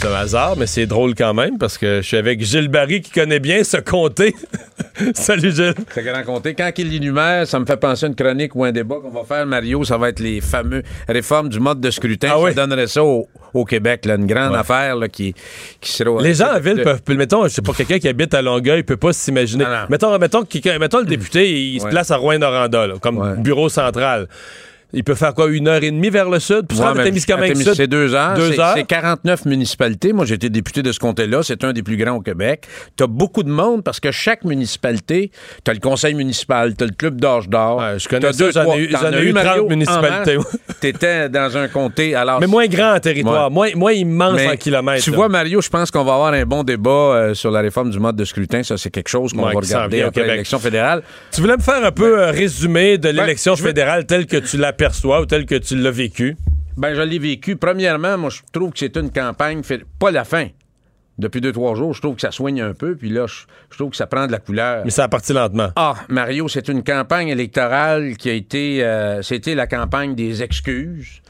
c'est un hasard, mais c'est drôle quand même parce que je suis avec Gilles Barry qui connaît bien ce comté. Salut Gilles. C'est grand comté. Quand il l'énumère, ça me fait penser à une chronique ou un débat qu'on va faire, Mario. Ça va être les fameux réformes du mode de scrutin. Ah oui. Ça donnerait ça au, au Québec, là, une grande affaire là, qui, qui sera. Les gens en ville de- peuvent, mettons, je sais pas, quelqu'un qui habite à Longueuil peut pas s'imaginer. Non. Mettons, mettons, mettons le député, il se place à Rouen-Noranda, comme Ouais. bureau central. Il peut faire quoi, une heure et demie vers le sud? Pour se Ouais, rendre à mais Témiscamingue Témis- Sud? C'est deux heures. Deux C'est- heures. C'est 49 municipalités. Moi, j'ai été député de ce comté-là. C'est un des plus grands au Québec. Tu as beaucoup de monde parce que chaque municipalité, tu as le conseil municipal, tu as le club d'âge d'or. Ouais, je connais T'as ça, deux, j'en ai eu- eu 30 Mario, municipalités. T'étais dans un comté. Alors, Mais moins grand en territoire, Ouais. moins, moins immense mais en kilomètres. Tu là. vois, Mario, je pense qu'on va avoir un bon débat euh, sur la réforme du mode de scrutin. Ça, c'est quelque chose qu'on va regarder après l'élection fédérale. Tu voulais me faire un peu un résumé de l'élection Ben, veux- fédérale telle que tu l'aperçois ou telle que tu l'as vécue? Ben, je l'ai vécu. Premièrement, moi, je trouve que c'est une campagne, fait- pas la fin. Depuis deux, trois jours, je trouve que ça soigne un peu, puis là, je, je trouve que ça prend de la couleur. Mais ça a parti lentement. Ah, Mario, c'est une campagne électorale qui a été, euh, c'était la campagne des excuses.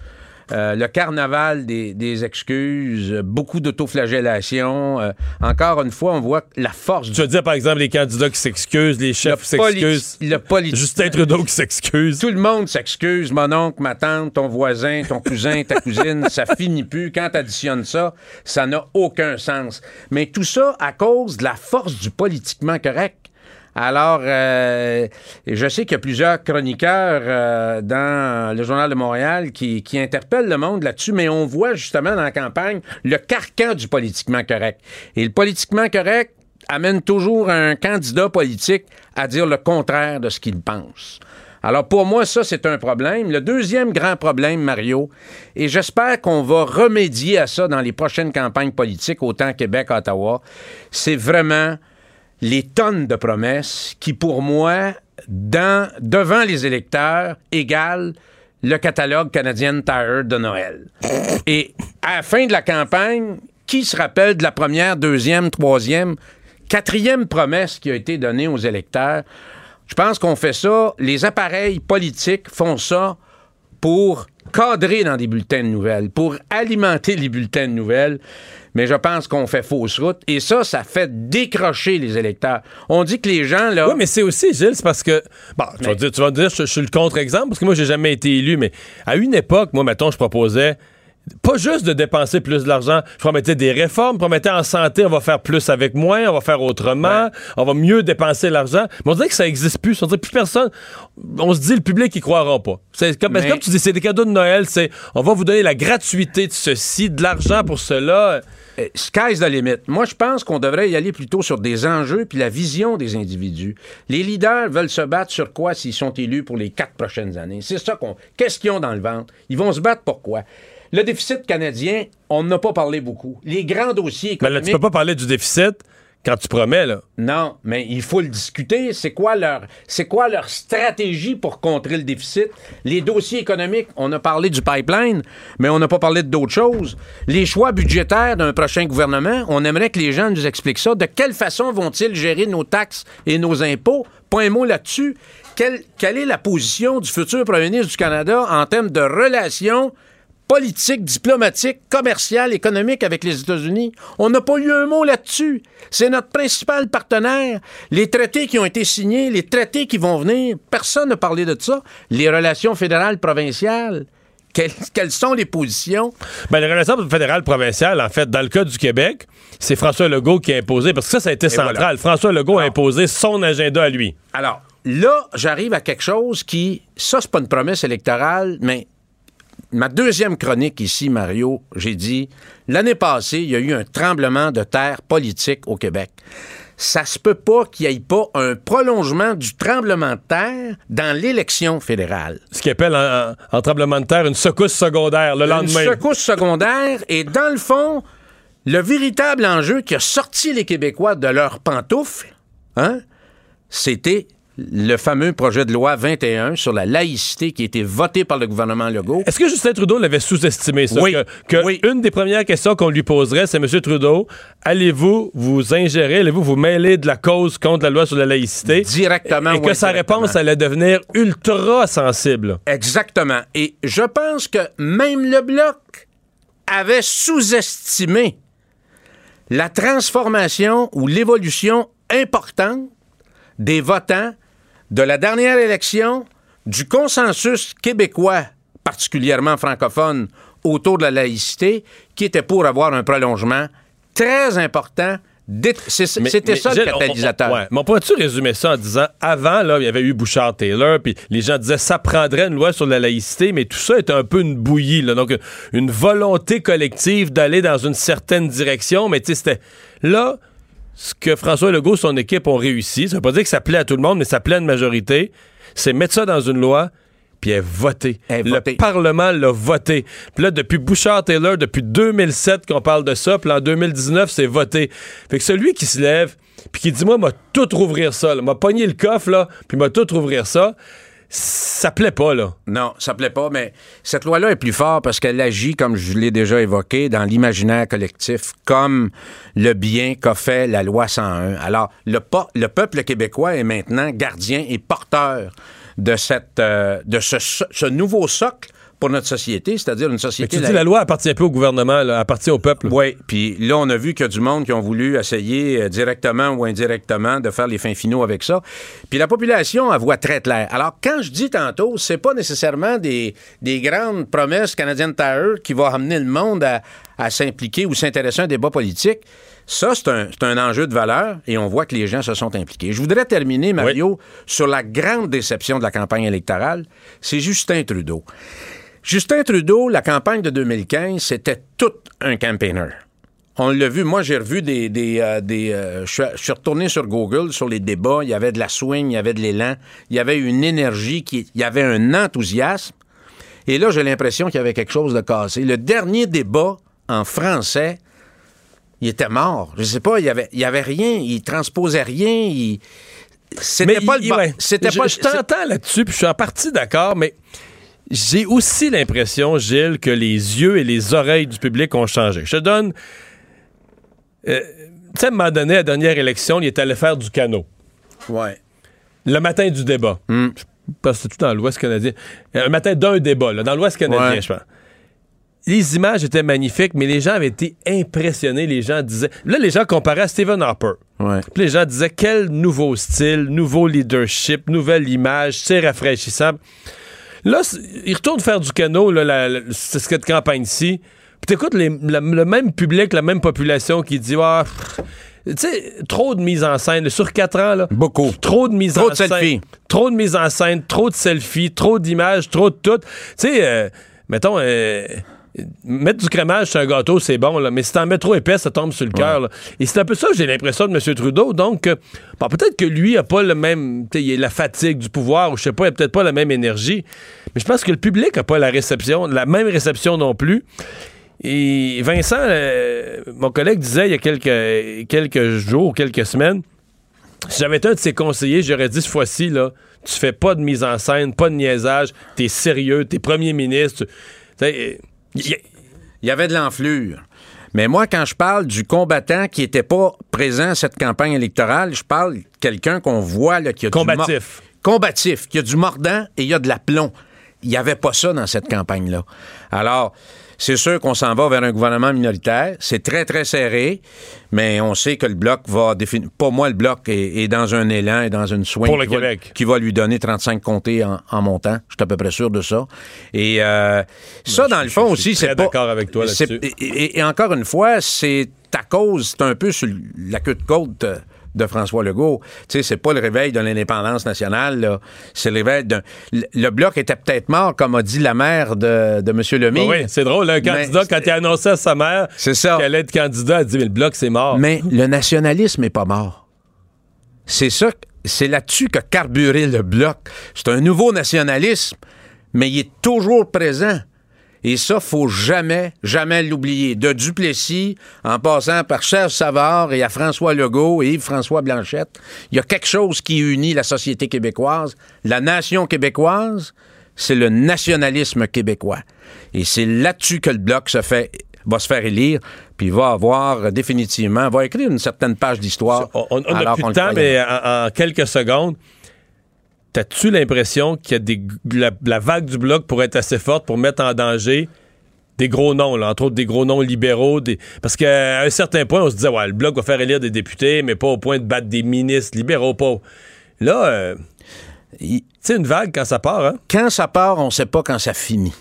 Euh, le carnaval des, des excuses, beaucoup d'autoflagellation. Euh, encore une fois, on voit la force Tu veux dire, par exemple, les candidats qui s'excusent, les chefs qui s'excusent. le politique. Justin Trudeau qui s'excuse. Tout le monde s'excuse, mon oncle, ma tante, ton voisin, ton cousin, ta cousine, ça finit plus. Quand tu additionnes ça, ça n'a aucun sens. Mais tout ça à cause de la force du politiquement correct. Alors, euh, je sais qu'il y a plusieurs chroniqueurs euh, dans le Journal de Montréal qui, interpellent le monde là-dessus, mais on voit justement dans la campagne le carcan du politiquement correct. Et le politiquement correct amène toujours un candidat politique à dire le contraire de ce qu'il pense. Alors pour moi, ça, c'est un problème. Le deuxième grand problème, Mario, et j'espère qu'on va remédier à ça dans les prochaines campagnes politiques, autant Québec, Ottawa, c'est vraiment les tonnes de promesses qui, pour moi, devant les électeurs, égalent le catalogue canadien Tire de Noël. Et à la fin de la campagne, qui se rappelle de la première, deuxième, troisième, quatrième promesse qui a été donnée aux électeurs? Je pense qu'on fait ça, les appareils politiques font ça pour cadrer dans des bulletins de nouvelles, pour alimenter les bulletins de nouvelles. Mais je pense qu'on fait fausse route. Et ça, ça fait décrocher les électeurs. On dit que les gens, là. Oui, mais c'est aussi, Gilles, c'est parce que. Bon, tu, vas dire, tu vas me dire, je, je suis le contre-exemple, parce que moi, j'ai jamais été élu, mais à une époque, moi, mettons, je proposais pas juste de dépenser plus d'argent, je promettais des réformes, promettais en santé, on va faire plus avec moins, on va faire autrement, on va mieux dépenser l'argent. Mais on dirait que ça n'existe plus. On dirait plus personne. On se dit, le public, ils croira pas. C'est comme, Mais- comme tu dis, c'est des cadeaux de Noël, c'est on va vous donner la gratuité de ceci, de l'argent pour cela. Euh, Sky's the limit. Moi, je pense qu'on devrait y aller plutôt sur des enjeux puis la vision des individus. Les leaders veulent se battre sur quoi s'ils sont élus pour les quatre prochaines années? C'est ça qu'on. Qu'est-ce qu'ils ont dans le ventre? Ils vont se battre pour quoi? Le déficit canadien, on n'a pas parlé beaucoup. Les grands dossiers Mais là, économiques. tu peux pas parler du déficit quand tu promets, là. Non, mais il faut le discuter. C'est quoi leur, c'est quoi leur stratégie pour contrer le déficit? Les dossiers économiques, on a parlé du pipeline, mais on n'a pas parlé d'autres choses. Les choix budgétaires d'un prochain gouvernement, on aimerait que les gens nous expliquent ça. De quelle façon vont-ils gérer nos taxes et nos impôts? Pas un mot là-dessus. Quelle, quelle est la position du futur premier ministre du Canada en termes de relations politique, diplomatique, commercial, économique avec les États-Unis. On n'a pas eu un mot là-dessus. C'est notre principal partenaire. Les traités qui ont été signés, les traités qui vont venir, personne n'a parlé de ça. Les relations fédérales provinciales. Quelles, quelles sont les positions? Ben, les relations fédérales provinciales, en fait, dans le cas du Québec, c'est François Legault qui a imposé, parce que ça, ça a été central. voilà. François Legault a imposé son agenda à lui. Alors, là, j'arrive à quelque chose qui, ça, c'est pas une promesse électorale, mais ma deuxième chronique ici, Mario, j'ai dit, l'année passée, il y a eu un tremblement de terre politique au Québec. Ça se peut pas qu'il n'y ait pas un prolongement du tremblement de terre dans l'élection fédérale. Ce qu'il appelle en, en- en tremblement de terre une secousse secondaire le Une lendemain. secousse secondaire et dans le fond, le véritable enjeu qui a sorti les Québécois de leurs pantoufles, hein, c'était le fameux projet de loi 21 sur la laïcité qui a été voté par le gouvernement Legault. Est-ce que Justin Trudeau l'avait sous-estimé, ça? Oui. Que, que Oui. une des premières questions qu'on lui poserait, c'est M. Trudeau, allez-vous vous ingérer, allez-vous vous mêler de la cause contre la loi sur la laïcité? Directement Et que sa réponse allait devenir ultra sensible. Exactement. Et je pense que même le Bloc avait sous-estimé la transformation ou l'évolution importante des votants de la dernière élection, du consensus québécois, particulièrement francophone, autour de la laïcité, qui était pour avoir un prolongement très important c'était ça le catalyseur. Ouais. Mais on pourrait-tu résumer ça en disant avant, là, il y avait eu Bouchard-Taylor, puis les gens disaient ça prendrait une loi sur la laïcité, mais tout ça était un peu une bouillie. Là. Donc, une volonté collective d'aller dans une certaine direction, mais tu sais, c'était là ce que François Legault et son équipe ont réussi. Ça veut pas dire que ça plaît à tout le monde, mais ça plaît à une majorité. C'est mettre ça dans une loi, puis elle voté. le Parlement l'a voté. Puis là, depuis Bouchard-Taylor, depuis 2007 qu'on parle de ça, puis en 2019, c'est voté. Fait que celui qui se lève, puis qui dit, moi, m'a tout rouvrir ça, m'a pogné le coffre, là, puis m'a tout rouvrir ça, ça plaît pas, là. Non, ça plaît pas, mais cette loi-là est plus forte parce qu'elle agit, comme je l'ai déjà évoqué, dans l'imaginaire collectif, comme le bien qu'a fait la loi 101. Alors, le, le peuple québécois est maintenant gardien et porteur de, euh, ce nouveau socle pour notre société, c'est-à-dire une société. Mais tu dis la loi appartient peu au gouvernement, elle appartient au peuple. Oui, puis là on a vu qu'il y a du monde qui ont voulu essayer euh, directement ou indirectement de faire les fins finaux avec ça. Puis la population elle voit très clair. Alors quand je dis tantôt, c'est pas nécessairement des, des grandes promesses canadiennes Tire qui vont amener le monde à, à s'impliquer ou s'intéresser à un débat politique. Ça, c'est un, un, enjeu de valeur et on voit que les gens se sont impliqués. Je voudrais terminer, Mario, sur la grande déception de la campagne électorale. C'est Justin Trudeau. Justin Trudeau, la campagne de 2015, c'était tout un campaigner. On l'a vu, moi j'ai revu des... des, euh, euh, je, suis, retourné sur Google, sur les débats, il y avait de la swing, il y avait de l'élan, il y avait une énergie, qui, il y avait un enthousiasme. Et là, j'ai l'impression qu'il y avait quelque chose de cassé. Le dernier débat en français, il était mort. Je sais pas, il y avait, il y avait rien, il transposait rien, il... C'était pas le C'était pas. Je t'entends là-dessus, puis je suis en partie d'accord, mais j'ai aussi l'impression, Gilles, que les yeux et les oreilles du public ont changé. Je te donne. Euh, tu sais, à un moment donné, à la dernière élection, il est allé faire du canot. Ouais. Le matin du débat. Hmm. Parce que c'est tout dans l'Ouest canadien. Un euh, matin d'un débat, là, dans l'Ouest canadien, je pense les images étaient magnifiques, mais les gens avaient été impressionnés. Les gens disaient. Là, les gens comparaient à Stephen Harper. Puis les gens disaient quel nouveau style, nouveau leadership, nouvelle image, c'est rafraîchissant. Là, il retourne faire du canot, là, cette campagne-ci. Puis t'écoutes le même public, la même population qui dit ah, tu sais, trop de mise en scène. Sur quatre ans, là. Beaucoup. Trop de mise en scène. Trop de mise en scène, trop de selfies, trop d'images, trop de tout. Tu sais, euh, mettons, euh, mettre du crémage sur un gâteau, c'est bon, là, mais si t'en mets trop épais, ça tombe sur le cœur. Et c'est un peu ça j'ai l'impression de M. Trudeau. Donc, euh, peut-être que lui a pas le même. Il a la fatigue du pouvoir, ou je sais pas, il a peut-être pas la même énergie. Mais je pense que le public a pas la réception, la même réception non plus. Et Vincent, euh, mon collègue disait il y a quelques, quelques jours, quelques semaines, si j'avais été un de ses conseillers, j'aurais dit ce fois-ci, là, tu fais pas de mise en scène, pas de niaisage, t'es sérieux, t'es premier ministre. Il y avait de l'enflure. Mais moi, quand je parle du combattant qui n'était pas présent à cette campagne électorale, je parle de quelqu'un qu'on voit là, qui a combatif. du combatif, qui a du mordant et il y a de l'aplomb. Il n'y avait pas ça dans cette campagne-là. Alors, c'est sûr qu'on s'en va vers un gouvernement minoritaire. C'est très, très serré, mais on sait que le bloc va définir. Pas moi, le bloc est, dans un élan et dans une soin qui, Va, qui va lui donner 35 comtés en, montant. Je suis à peu près sûr de ça. Et euh, ça, dans le fond aussi, c'est pas. d'accord avec toi là-dessus. Et, et, encore une fois, c'est à cause, c'est un peu sur la queue de côte de François Legault. Tu sais, c'est pas le réveil de l'indépendance nationale, C'est le réveil d'un. Le bloc était peut-être mort, comme a dit la mère de, de M. Lemay. oui, c'est drôle. Un candidat, quand il a annoncé à sa mère qu'elle allait être candidat, a dit, mais le bloc, c'est mort. Mais le nationalisme n'est pas mort. C'est ça, c'est là-dessus que carburé le bloc. C'est un nouveau nationalisme, mais il est toujours présent. Et ça, faut jamais, jamais l'oublier. De Duplessis, en passant par Serge Savard et à François Legault et Yves-François Blanchette, il y a quelque chose qui unit la société québécoise, la nation québécoise, c'est le nationalisme québécois. Et c'est là-dessus que le bloc se fait va se faire élire, puis va avoir définitivement, va écrire une certaine page d'histoire. On n'a plus de temps, mais en quelques secondes, T'as-tu l'impression qu'il y a des, la, vague du bloc pourrait être assez forte pour mettre en danger des gros noms, là, entre autres des gros noms libéraux. Des... Parce qu'à un certain point, on se disait, ouais, le Bloc va faire élire des députés, mais pas au point de battre des ministres libéraux. Pas... Là, euh, c'est une vague quand ça part. Hein? Quand ça part, on sait pas quand ça finit.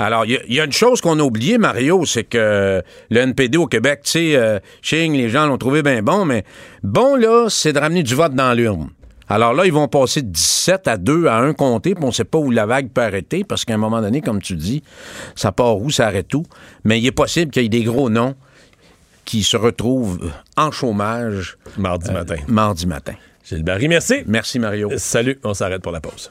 Alors, il y, a une chose qu'on a oublié, Mario, c'est que le NPD au Québec, tu sais, euh, les gens l'ont trouvé bien bon, mais bon, là, c'est de ramener du vote dans l'urne. Alors là, ils vont passer de 17 à 2 à 1 compté, puis on ne sait pas où la vague peut arrêter, parce qu'à un moment donné, comme tu dis, ça part où, ça arrête où. Mais il est possible qu'il y ait des gros noms qui se retrouvent en chômage. Mardi euh, matin. Mardi matin. Gilles Barry, merci. Merci, Mario. Salut, on s'arrête pour la pause.